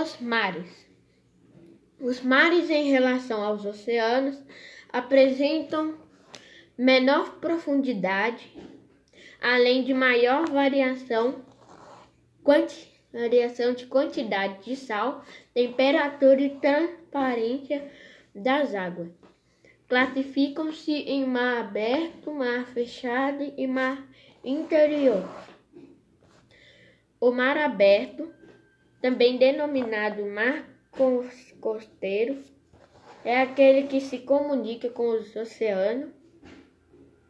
Os mares. Os mares, em relação aos oceanos, apresentam menor profundidade, além de maior variação, variação de quantidade de sal, temperatura e transparência das águas. Classificam-se em mar aberto, mar fechado e mar interior. O mar aberto, também denominado mar costeiro, é aquele que se comunica com os oceanos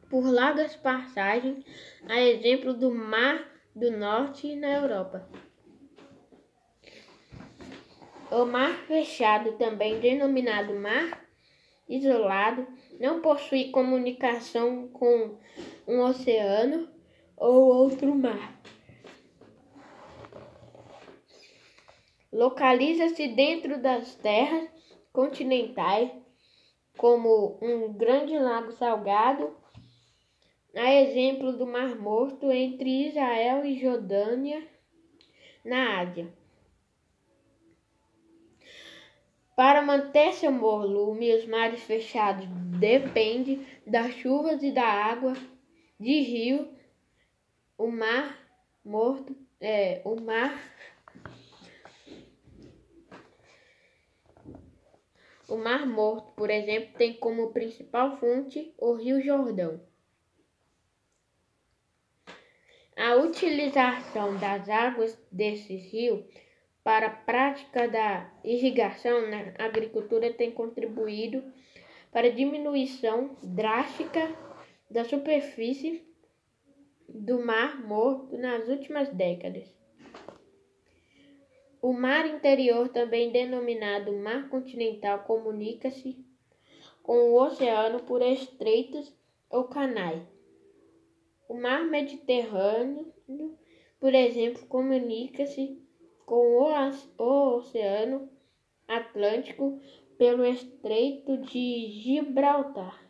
por largas passagens, a exemplo do Mar do Norte na Europa. O mar fechado, também denominado mar isolado, não possui comunicação com um oceano ou outro mar. Localiza-se dentro das terras continentais, como um grande lago salgado, a exemplo do Mar Morto entre Israel e Jordânia, na Ásia. Para manter seu volume, os mares fechados dependem das chuvas e da água de rio. O mar morto, é, o mar O Mar Morto, por exemplo, tem como principal fonte o Rio Jordão. A utilização das águas desses rios para a prática da irrigação na agricultura tem contribuído para a diminuição drástica da superfície do Mar Morto nas últimas décadas. O mar interior, também denominado mar continental, comunica-se com o oceano por estreitos ou canais. O mar Mediterrâneo, por exemplo, comunica-se com o Oceano Atlântico pelo Estreito de Gibraltar.